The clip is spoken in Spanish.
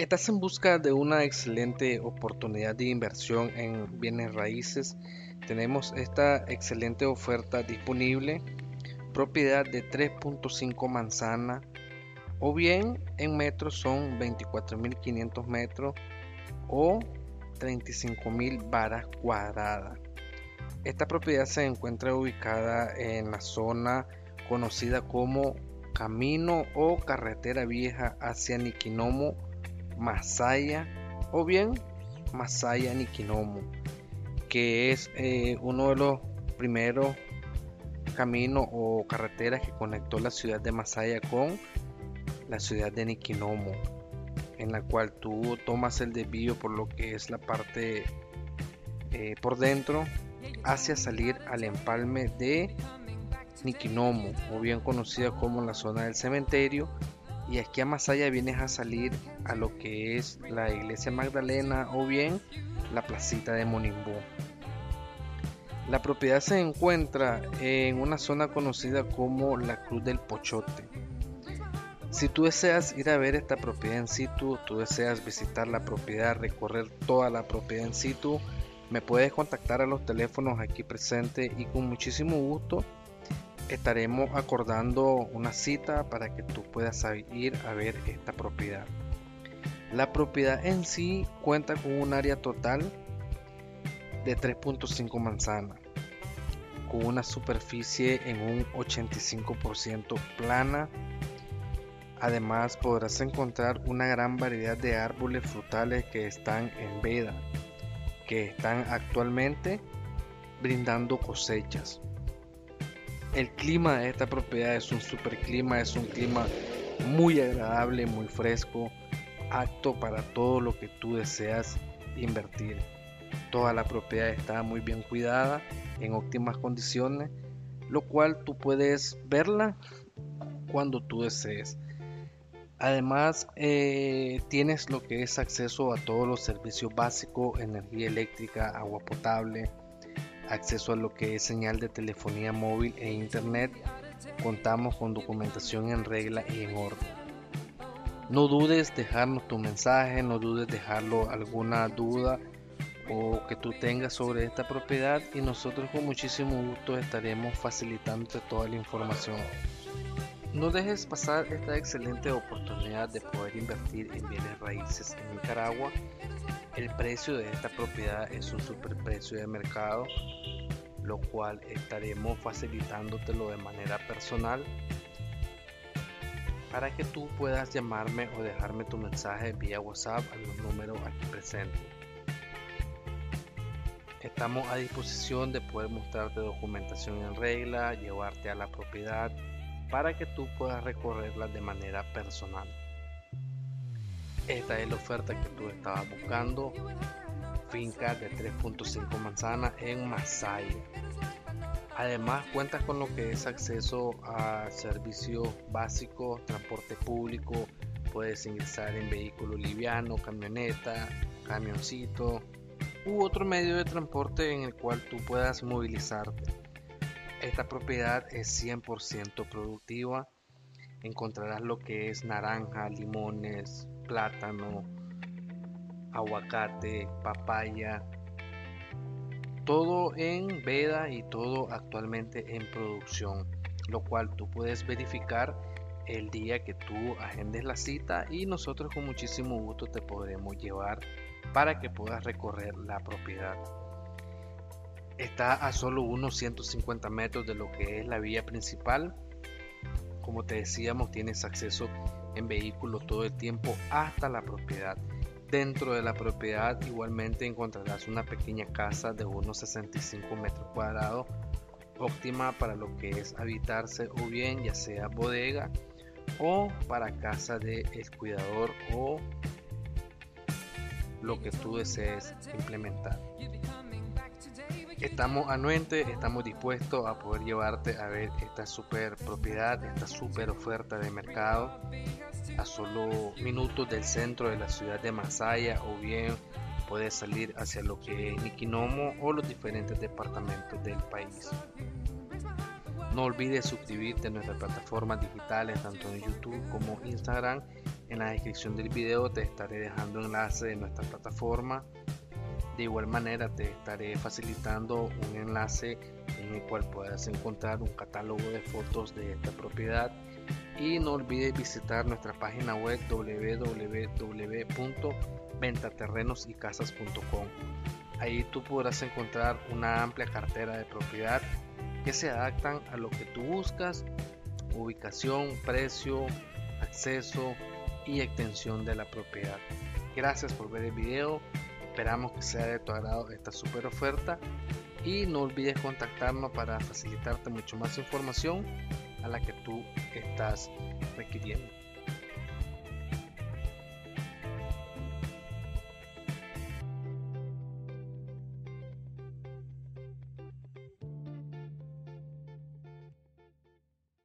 ¿Estás en busca de una excelente oportunidad de inversión en bienes raíces? Tenemos esta excelente oferta disponible. Propiedad de 3.5 manzana o bien en metros son 24.500 metros o 35.000 varas cuadradas. Esta propiedad se encuentra ubicada en la zona conocida como Camino o Carretera Vieja hacia Nikinomo, Masaya o bien Masaya Nikinomo, que es eh, uno de los primeros caminos o carreteras que conectó la ciudad de Masaya con la ciudad de Nikinomo, en la cual tú tomas el desvío por lo que es la parte eh, por dentro hacia salir al empalme de Nikinomo, o bien conocida como la zona del cementerio, y aquí a allá vienes a salir a lo que es la iglesia Magdalena o bien la placita de Monimbo. La propiedad se encuentra en una zona conocida como la Cruz del Pochote. Si tú deseas ir a ver esta propiedad en situ, tú deseas visitar la propiedad, recorrer toda la propiedad en situ, me puedes contactar a los teléfonos aquí presentes y con muchísimo gusto estaremos acordando una cita para que tú puedas ir a ver esta propiedad. La propiedad en sí cuenta con un área total de 3.5 manzanas, con una superficie en un 85% plana. Además podrás encontrar una gran variedad de árboles frutales que están en veda que están actualmente brindando cosechas. El clima de esta propiedad es un super clima, es un clima muy agradable, muy fresco, apto para todo lo que tú deseas invertir. Toda la propiedad está muy bien cuidada, en óptimas condiciones, lo cual tú puedes verla cuando tú desees. Además, eh, tienes lo que es acceso a todos los servicios básicos, energía eléctrica, agua potable, acceso a lo que es señal de telefonía móvil e internet. Contamos con documentación en regla y en orden. No dudes dejarnos tu mensaje, no dudes dejarlo alguna duda o que tú tengas sobre esta propiedad y nosotros con muchísimo gusto estaremos facilitándote toda la información. No dejes pasar esta excelente oportunidad de poder invertir en bienes raíces en Nicaragua. El precio de esta propiedad es un superprecio de mercado, lo cual estaremos facilitándotelo de manera personal para que tú puedas llamarme o dejarme tu mensaje vía WhatsApp al número aquí presente. Estamos a disposición de poder mostrarte documentación en regla, llevarte a la propiedad para que tú puedas recorrerla de manera personal. Esta es la oferta que tú estabas buscando. Finca de 3.5 manzanas en Masaya. Además cuentas con lo que es acceso a servicios básicos, transporte público, puedes ingresar en vehículo liviano, camioneta, camioncito u otro medio de transporte en el cual tú puedas movilizarte. Esta propiedad es 100% productiva. Encontrarás lo que es naranja, limones, plátano, aguacate, papaya. Todo en veda y todo actualmente en producción. Lo cual tú puedes verificar el día que tú agendes la cita y nosotros con muchísimo gusto te podremos llevar para que puedas recorrer la propiedad está a solo unos 150 metros de lo que es la vía principal. Como te decíamos, tienes acceso en vehículo todo el tiempo hasta la propiedad. Dentro de la propiedad igualmente encontrarás una pequeña casa de unos 65 metros cuadrados, óptima para lo que es habitarse o bien ya sea bodega o para casa del el cuidador o lo que tú desees implementar. Estamos anuentes, estamos dispuestos a poder llevarte a ver esta super propiedad, esta super oferta de mercado a solo minutos del centro de la ciudad de Masaya o bien puedes salir hacia lo que es Nikinomo o los diferentes departamentos del país. No olvides suscribirte a nuestras plataformas digitales tanto en YouTube como Instagram En la descripción del video te estaré dejando enlace de nuestra plataforma. De igual manera te estaré facilitando un enlace en el cual puedas encontrar un catálogo de fotos de esta propiedad y no olvides visitar nuestra página web www.ventaterrenosycasas.com. Ahí tú podrás encontrar una amplia cartera de propiedad que se adaptan a lo que tú buscas, ubicación, precio, acceso y extensión de la propiedad. Gracias por ver el video, esperamos que sea de tu agrado esta super oferta y no olvides contactarnos para facilitarte mucho más información a la que tú estás requiriendo.